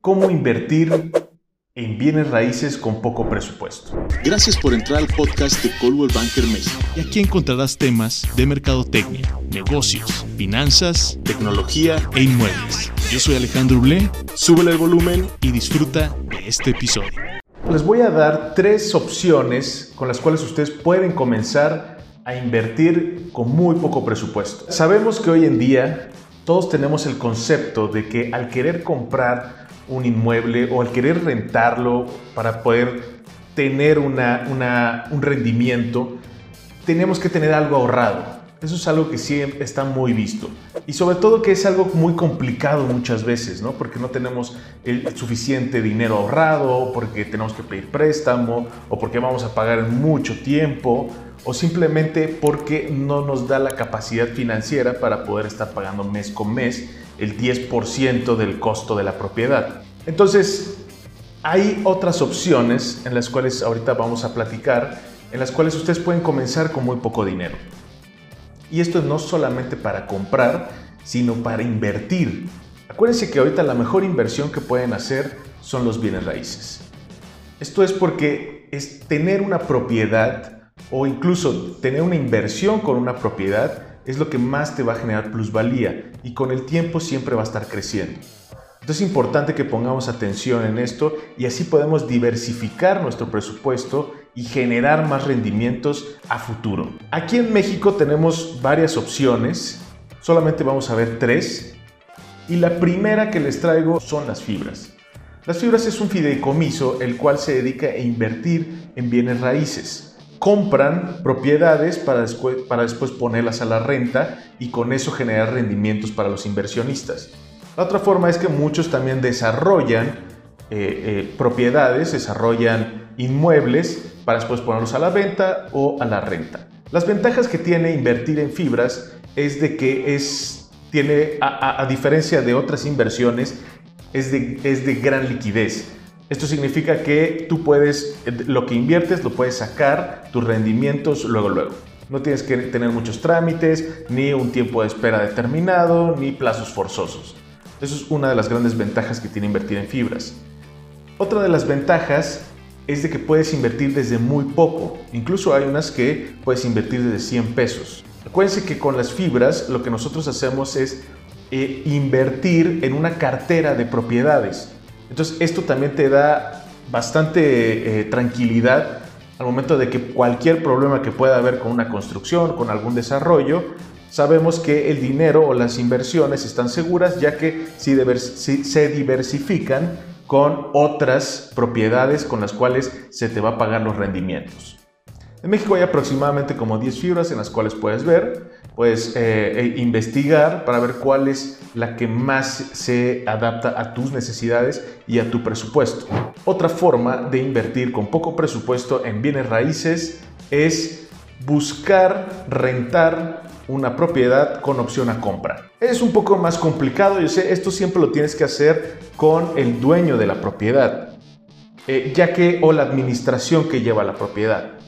cómo invertir en bienes raíces con poco presupuesto. Gracias por entrar al podcast de Coldwell Banker México. Y aquí encontrarás temas de mercadotecnia, negocios, finanzas, Tecnología, e inmuebles. Yo soy Alejandro Blé súbele el volumen. y disfruta de este episodio. Les voy a dar tres opciones con las cuales ustedes pueden comenzar a invertir con muy poco presupuesto. Sabemos que hoy en día todos tenemos el concepto de que al querer comprar un inmueble o al querer rentarlo para poder tener una, una- un rendimiento, tenemos que tener algo ahorrado. Eso es algo que sí está muy visto. Y sobre todo que es algo muy complicado muchas veces, ¿no? Porque no tenemos el suficiente dinero ahorrado, porque tenemos que pedir préstamo, o porque vamos a pagar mucho tiempo, o simplemente porque no nos da la capacidad financiera para poder estar pagando mes con mes el 10% del costo de la propiedad. Entonces, hay otras opciones en las cuales ahorita vamos a platicar, en las cuales ustedes pueden comenzar con muy poco dinero. Y esto no solamente para comprar, sino para invertir. Acuérdense que ahorita la mejor inversión que pueden hacer son los bienes raíces. Esto es porque es tener una propiedad o incluso tener una inversión con una propiedad es lo que más te va a generar plusvalía y con el tiempo siempre va a estar creciendo. Entonces es importante que pongamos atención en esto y así podemos diversificar nuestro presupuesto y generar más rendimientos a futuro. Aquí en México tenemos varias opciones, solamente vamos a ver tres. Y la primera que les traigo son las fibras. Las fibras es un fideicomiso el cual se dedica a invertir en bienes raíces. Compran propiedades para después, ponerlas a la renta y con eso generar rendimientos para los inversionistas. La otra forma es que muchos también desarrollan eh, eh, propiedades, desarrollan inmuebles para después ponerlos a la venta o a la renta. Las ventajas que tiene invertir en fibras es de que es, tiene, a, a- a diferencia de otras inversiones, es de, es de gran liquidez. Esto significa que tú puedes, lo que inviertes lo puedes sacar, tus rendimientos luego, luego. No tienes que tener muchos trámites, ni un tiempo de espera determinado, ni plazos forzosos. Eso es una de las grandes ventajas que tiene invertir en fibras. Otra de las ventajas es de que puedes invertir desde muy poco. Incluso hay unas que puedes invertir desde 100 pesos. Acuérdense que con las fibras lo que nosotros hacemos es eh, invertir en una cartera de propiedades. Entonces esto también te da bastante eh, tranquilidad al momento de que cualquier problema que pueda haber con una construcción, con algún desarrollo, sabemos que el dinero o las inversiones están seguras ya que se diversifican con otras propiedades con las cuales se te va a pagar los rendimientos. En México hay aproximadamente como 10 fibras en las cuales puedes ver, puedes eh, eh, investigar para ver cuál es la que más se adapta a tus necesidades y a tu presupuesto. Otra forma de invertir con poco presupuesto en bienes raíces es buscar rentar una propiedad con opción a compra. Es un poco más complicado, yo sé, esto siempre lo tienes que hacer con el dueño de la propiedad, eh, ya que o la administración que lleva la propiedad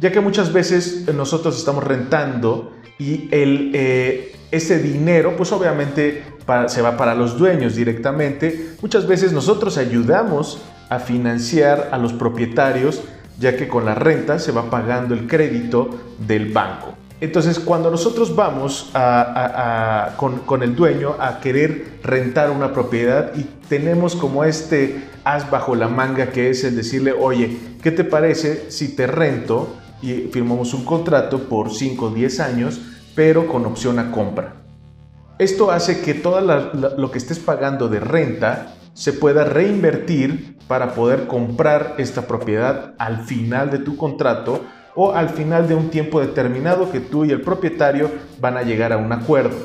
ya que muchas veces nosotros estamos rentando y el, eh, ese dinero, pues obviamente se va para los dueños directamente. Muchas veces nosotros ayudamos a financiar a los propietarios, ya que con la renta se va pagando el crédito del banco. Entonces, cuando nosotros vamos con el dueño a querer rentar una propiedad y tenemos como este as bajo la manga que es el decirle, oye, ¿qué te parece si te rento y firmamos un contrato por 5 o 10 años, pero con opción a compra? Esto hace que todo lo que estés pagando de renta se pueda reinvertir para poder comprar esta propiedad al final de tu contrato o al final de un tiempo determinado que tú y el propietario van a llegar a un acuerdo.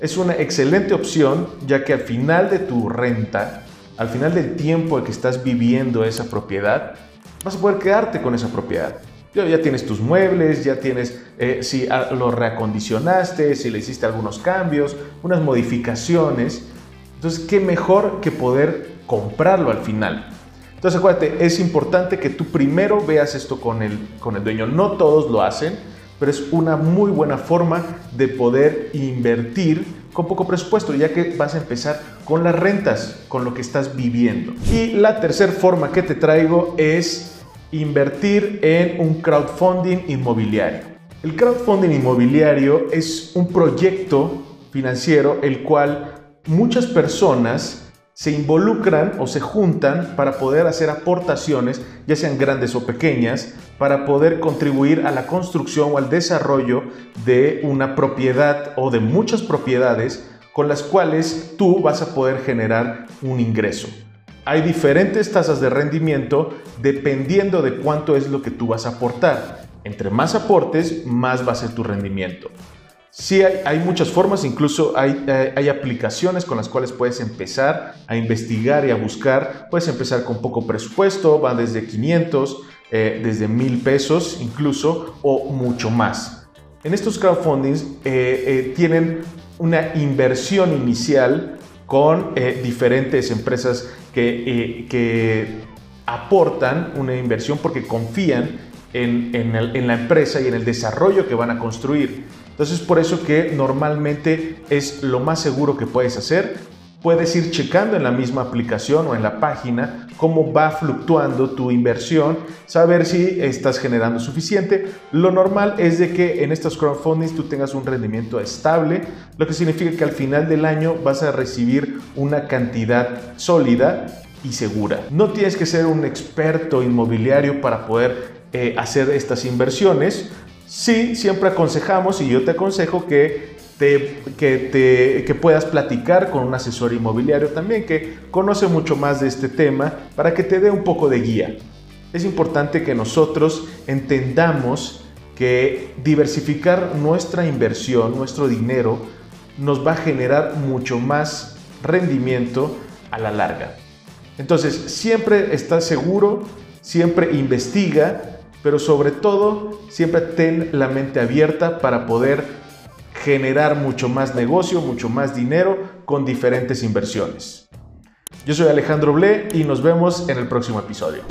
Es una excelente opción ya que al final de tu renta, al final del tiempo que estás viviendo esa propiedad, vas a poder quedarte con esa propiedad. Ya, tienes tus muebles, ya tienes, eh, si lo reacondicionaste, si le hiciste algunos cambios, unas modificaciones. Entonces, qué mejor que poder comprarlo al final. Entonces, acuérdate, es importante que tú primero veas esto con el, con el dueño. No todos lo hacen, pero es una muy buena forma de poder invertir con poco presupuesto, ya que vas a empezar con las rentas, con lo que estás viviendo. Y la tercera forma que te traigo es invertir en un crowdfunding inmobiliario. El crowdfunding inmobiliario es un proyecto financiero el cual muchas personas se involucran o se juntan para poder hacer aportaciones, ya sean grandes o pequeñas, para poder contribuir a la construcción o al desarrollo de una propiedad o de muchas propiedades con las cuales tú vas a poder generar un ingreso. Hay diferentes tasas de rendimiento dependiendo de cuánto es lo que tú vas a aportar. Entre más aportes, más va a ser tu rendimiento. Sí, hay, muchas formas, incluso hay, eh, hay, aplicaciones con las cuales puedes empezar a investigar y a buscar. Puedes empezar con poco presupuesto, van desde 500, eh, desde 1000 pesos incluso, o mucho más. En estos crowdfundings eh, tienen una inversión inicial con diferentes empresas que, que, aportan una inversión porque confían en, en la empresa y en el desarrollo que van a construir. Entonces por eso que normalmente es lo más seguro que puedes hacer. Puedes ir checando en la misma aplicación o en la página cómo va fluctuando tu inversión, saber si estás generando suficiente. Lo normal es de que en estos crowdfundings tú tengas un rendimiento estable, lo que significa que al final del año vas a recibir una cantidad sólida y segura. No tienes que ser un experto inmobiliario para poder eh, hacer estas inversiones. Sí, siempre aconsejamos y yo te aconsejo que te, que, te, puedas platicar con un asesor inmobiliario también que conoce mucho más de este tema para que te dé un poco de guía. Es importante que nosotros entendamos que diversificar nuestra inversión, nuestro dinero, nos va a generar mucho más rendimiento a la larga. Entonces, siempre estás seguro, siempre investiga pero sobre todo siempre ten la mente abierta para poder generar mucho más negocio, mucho más dinero con diferentes inversiones. Yo soy Alejandro Ble y nos vemos en el próximo episodio.